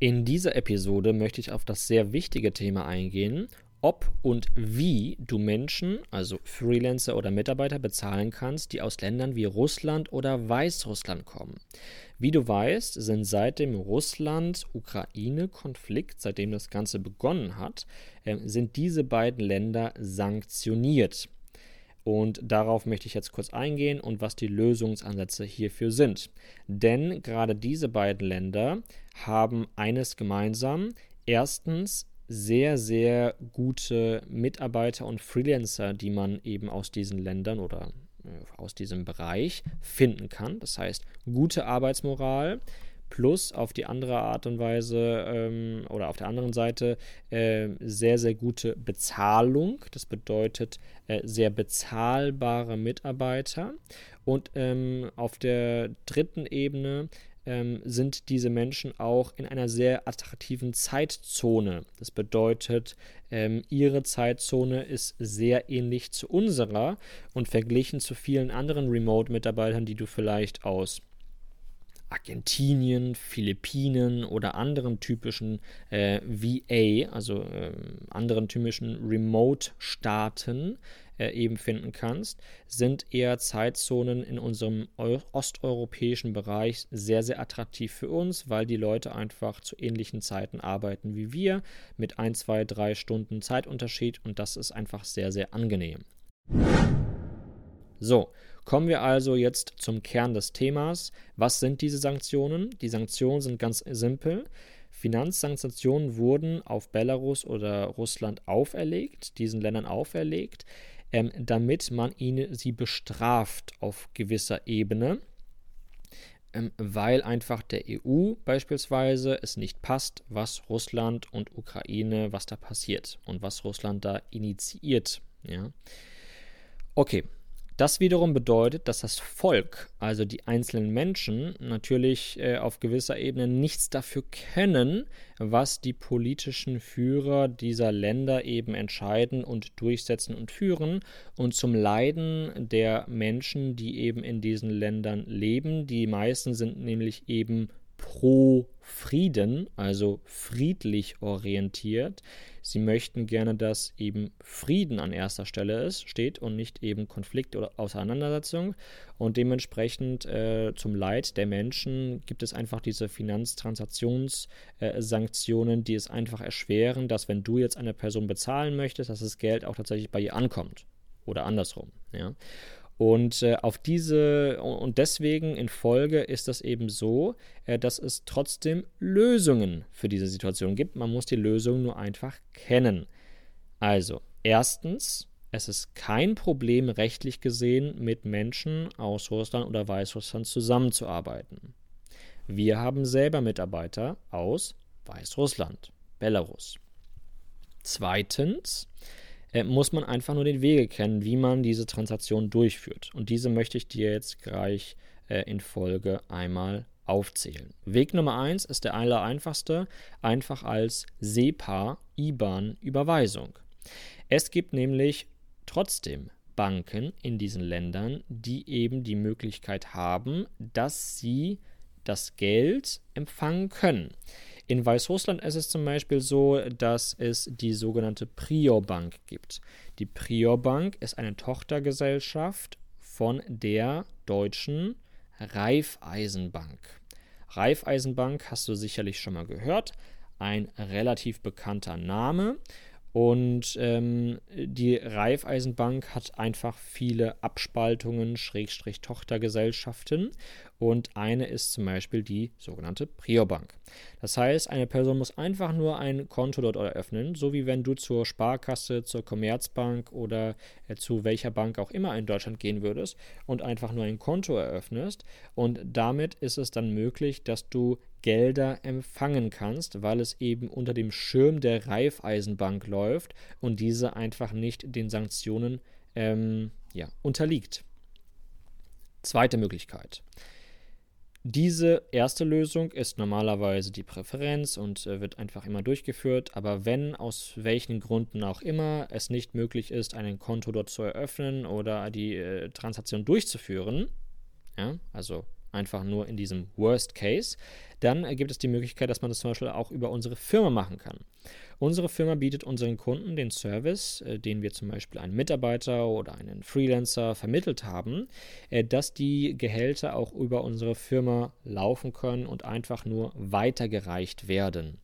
In dieser Episode möchte ich auf das sehr wichtige Thema eingehen, ob und wie du Menschen, also Freelancer oder Mitarbeiter, bezahlen kannst, die aus Ländern wie Russland oder Weißrussland kommen. Wie du weißt, sind seit dem Russland-Ukraine-Konflikt, seitdem das Ganze begonnen hat, äh, sind diese beiden Länder sanktioniert. Und darauf möchte ich jetzt kurz eingehen und was die Lösungsansätze hierfür sind. Denn gerade diese beiden Länder haben eines gemeinsam. Erstens sehr, sehr gute Mitarbeiter und Freelancer, die man eben aus diesen Ländern oder äh, aus diesem Bereich finden kann. Das heißt, gute Arbeitsmoral plus auf die andere Art und Weise ähm, oder auf der anderen Seite äh, sehr, sehr gute Bezahlung. Das bedeutet äh, sehr bezahlbare Mitarbeiter. Und ähm, auf der dritten Ebene ähm, sind diese Menschen auch in einer sehr attraktiven Zeitzone. Das bedeutet, ähm, ihre Zeitzone ist sehr ähnlich zu unserer und verglichen zu vielen anderen Remote-Mitarbeitern, die du vielleicht aus Argentinien, Philippinen oder anderen typischen äh, VA, also äh, anderen typischen Remote-Staaten äh, eben finden kannst, sind eher Zeitzonen in unserem osteuropäischen Bereich sehr, sehr attraktiv für uns, weil die Leute einfach zu ähnlichen Zeiten arbeiten wie wir, mit ein, zwei, drei Stunden Zeitunterschied und das ist einfach sehr, sehr angenehm. So, kommen wir also jetzt zum Kern des Themas. Was sind diese Sanktionen? Die Sanktionen sind ganz simpel. Finanzsanktionen wurden auf Belarus oder Russland auferlegt, diesen Ländern auferlegt ähm, damit man ihn, sie bestraft auf gewisser Ebene, ähm, weil einfach der EU beispielsweise es nicht passt, was Russland und Ukraine, was da passiert und was Russland da initiiert. Ja. Okay, das wiederum bedeutet, dass das Volk, also die einzelnen Menschen, natürlich äh, auf gewisser Ebene nichts dafür können, was die politischen Führer dieser Länder eben entscheiden und durchsetzen und führen und zum Leiden der Menschen, die eben in diesen Ländern leben. Die meisten sind nämlich eben pro Frieden, also friedlich orientiert. Sie möchten gerne, dass eben Frieden an erster Stelle ist, steht und nicht eben Konflikt oder Auseinandersetzung. Und dementsprechend äh, zum Leid der Menschen gibt es einfach diese Finanztransaktionssanktionen, äh, die es einfach erschweren, dass wenn du jetzt eine Person bezahlen möchtest, dass das Geld auch tatsächlich bei ihr ankommt. Oder andersrum. Ja. Und äh, auf diese und deswegen in Folge ist das eben so, äh, dass es trotzdem Lösungen für diese Situation gibt. Man muss die Lösung nur einfach kennen. Also, erstens, es ist kein Problem rechtlich gesehen, mit Menschen aus Russland oder Weißrussland zusammenzuarbeiten. Wir haben selber Mitarbeiter aus Weißrussland, Belarus. Zweitens, äh, muss man einfach nur den Wege kennen, wie man diese Transaktion durchführt. Und diese möchte ich dir jetzt gleich äh, in Folge einmal aufzählen. Weg Nummer 1 ist der aller einfachste, einfach als SEPA IBAN-Überweisung. Es gibt nämlich trotzdem Banken in diesen Ländern, die eben die Möglichkeit haben, dass sie das Geld empfangen können. In Weißrussland ist es zum Beispiel so, dass es die sogenannte Prior Bank gibt. Die Prior Bank ist eine Tochtergesellschaft von der deutschen Raiffeisenbank. Raiffeisenbank hast du sicherlich schon mal gehört, ein relativ bekannter Name. Und ähm, die Raiffeisenbank hat einfach viele Abspaltungen, Schrägstrich Tochtergesellschaften. Und eine ist zum Beispiel die sogenannte Priobank. Das heißt, eine Person muss einfach nur ein Konto dort eröffnen, so wie wenn du zur Sparkasse, zur Commerzbank oder äh, zu welcher Bank auch immer in Deutschland gehen würdest und einfach nur ein Konto eröffnest. Und damit ist es dann möglich, dass du Gelder empfangen kannst, weil es eben unter dem Schirm der Raiffeisenbank läuft und diese einfach nicht den Sanktionen ähm, ja, unterliegt. Zweite Möglichkeit. Diese erste Lösung ist normalerweise die Präferenz und äh, wird einfach immer durchgeführt. Aber wenn aus welchen Gründen auch immer es nicht möglich ist, ein Konto dort zu eröffnen oder die äh, Transaktion durchzuführen, ja, also einfach nur in diesem Worst Case, dann gibt es die Möglichkeit, dass man das zum Beispiel auch über unsere Firma machen kann. Unsere Firma bietet unseren Kunden den Service, äh, den wir zum Beispiel einen Mitarbeiter oder einen Freelancer vermittelt haben, äh, dass die Gehälter auch über unsere Firma laufen können und einfach nur weitergereicht werden.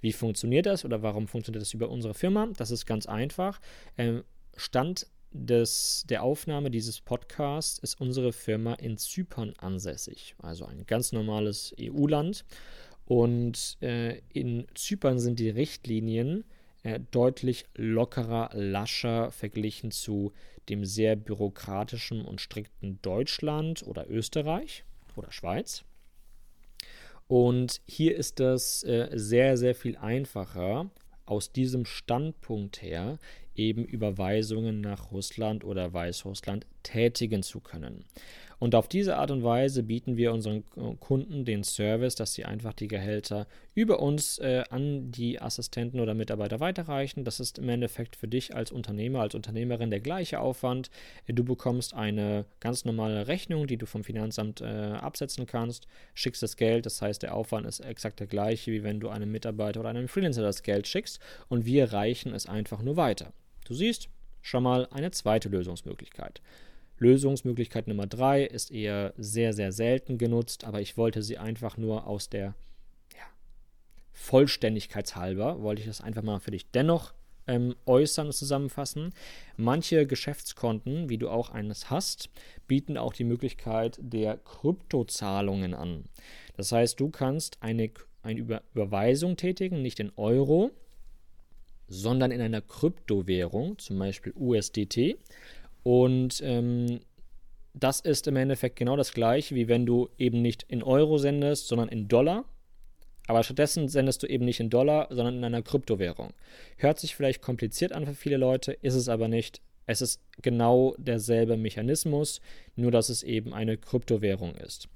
Wie funktioniert das oder warum funktioniert das über unsere Firma? Das ist ganz einfach. Ähm, Stand des, der Aufnahme dieses Podcasts ist unsere Firma in Zypern ansässig, also ein ganz normales EU-Land. Und äh, in Zypern sind die Richtlinien äh, deutlich lockerer, lascher verglichen zu dem sehr bürokratischen und strikten Deutschland oder Österreich oder Schweiz. Und hier ist das äh, sehr, sehr viel einfacher, aus diesem Standpunkt her eben Überweisungen nach Russland oder Weißrussland tätigen zu können. Und auf diese Art und Weise bieten wir unseren Kunden den Service, dass sie einfach die Gehälter über uns äh, an die Assistenten oder Mitarbeiter weiterreichen. Das ist im Endeffekt für dich als Unternehmer, als Unternehmerin der gleiche Aufwand. Du bekommst eine ganz normale Rechnung, die du vom Finanzamt äh, absetzen kannst, schickst das Geld. Das heißt, der Aufwand ist exakt der gleiche, wie wenn du einem Mitarbeiter oder einem Freelancer das Geld schickst. Und wir reichen es einfach nur weiter. Du siehst schon mal eine zweite Lösungsmöglichkeit. Lösungsmöglichkeit Nummer drei ist eher sehr, sehr selten genutzt, aber ich wollte sie einfach nur aus der ja, Vollständigkeitshalber, wollte ich das einfach mal für dich dennoch ähm, äußern und zusammenfassen. Manche Geschäftskonten, wie du auch eines hast, bieten auch die Möglichkeit der Kryptozahlungen an. Das heißt, du kannst eine, eine Über Überweisung tätigen, nicht in Euro, sondern in einer Kryptowährung, zum Beispiel USDT. Und ähm, das ist im Endeffekt genau das gleiche, wie wenn du eben nicht in Euro sendest, sondern in Dollar. Aber stattdessen sendest du eben nicht in Dollar, sondern in einer Kryptowährung. Hört sich vielleicht kompliziert an für viele Leute, ist es aber nicht. Es ist genau derselbe Mechanismus, nur dass es eben eine Kryptowährung ist.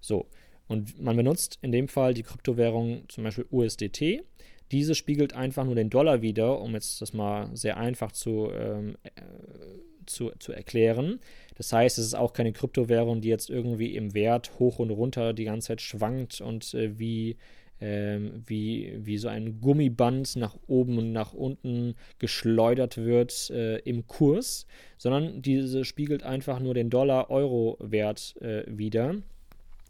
So, und man benutzt in dem Fall die Kryptowährung zum Beispiel USDT. Diese spiegelt einfach nur den Dollar wieder, um jetzt das mal sehr einfach zu, ähm, äh, zu, zu erklären. Das heißt, es ist auch keine Kryptowährung, die jetzt irgendwie im Wert hoch und runter die ganze Zeit schwankt und äh, wie, ähm, wie, wie so ein Gummiband nach oben und nach unten geschleudert wird äh, im Kurs, sondern diese spiegelt einfach nur den Dollar-Euro-Wert äh, wieder.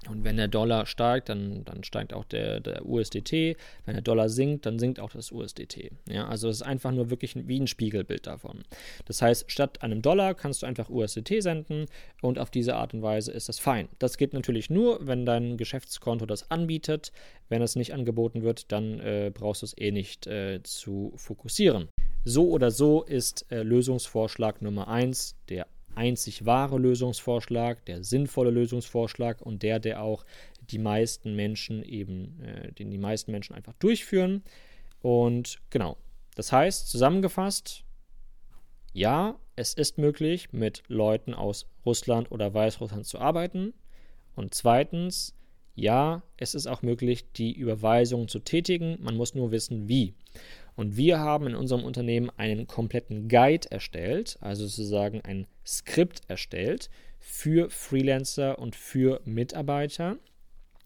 Und wenn der Dollar steigt, dann, dann steigt auch der, der USDT. Wenn der Dollar sinkt, dann sinkt auch das USDT. Ja, also es ist einfach nur wirklich wie ein Spiegelbild davon. Das heißt, statt einem Dollar kannst du einfach USDT senden und auf diese Art und Weise ist das fein. Das geht natürlich nur, wenn dein Geschäftskonto das anbietet. Wenn es nicht angeboten wird, dann äh, brauchst du es eh nicht äh, zu fokussieren. So oder so ist äh, Lösungsvorschlag Nummer 1 der einzig wahre Lösungsvorschlag, der sinnvolle Lösungsvorschlag und der, der auch die meisten Menschen eben, äh, den die meisten Menschen einfach durchführen. Und genau, das heißt, zusammengefasst, ja, es ist möglich, mit Leuten aus Russland oder Weißrussland zu arbeiten. Und zweitens, ja, es ist auch möglich, die Überweisung zu tätigen. Man muss nur wissen, wie. Und wir haben in unserem Unternehmen einen kompletten Guide erstellt, also sozusagen ein Skript erstellt für Freelancer und für Mitarbeiter,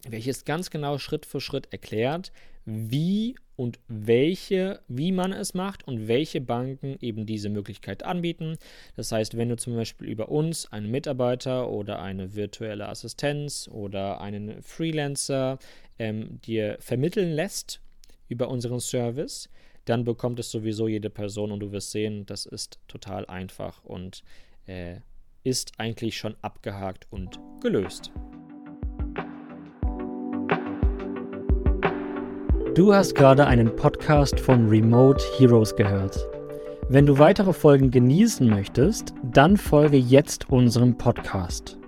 welches ganz genau Schritt für Schritt erklärt, wie und welche, wie man es macht und welche Banken eben diese Möglichkeit anbieten. Das heißt, wenn du zum Beispiel über uns einen Mitarbeiter oder eine virtuelle Assistenz oder einen Freelancer ähm, dir vermitteln lässt über unseren Service, dann bekommt es sowieso jede Person und du wirst sehen, das ist total einfach und äh, ist eigentlich schon abgehakt und gelöst. Du hast gerade einen Podcast von Remote Heroes gehört. Wenn du weitere Folgen genießen möchtest, dann folge jetzt unserem Podcast.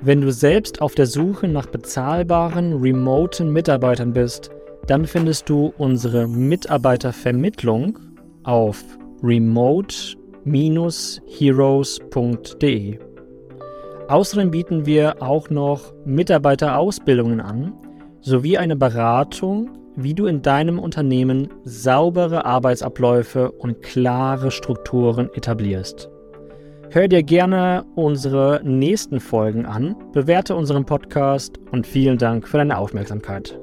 Wenn du selbst auf der Suche nach bezahlbaren, remoten Mitarbeitern bist, dann findest du unsere Mitarbeitervermittlung auf remote-heroes.de. Außerdem bieten wir auch noch Mitarbeiterausbildungen an sowie eine Beratung wie du in deinem Unternehmen saubere Arbeitsabläufe und klare Strukturen etablierst. Hör dir gerne unsere nächsten Folgen an, bewerte unseren Podcast und vielen Dank für deine Aufmerksamkeit.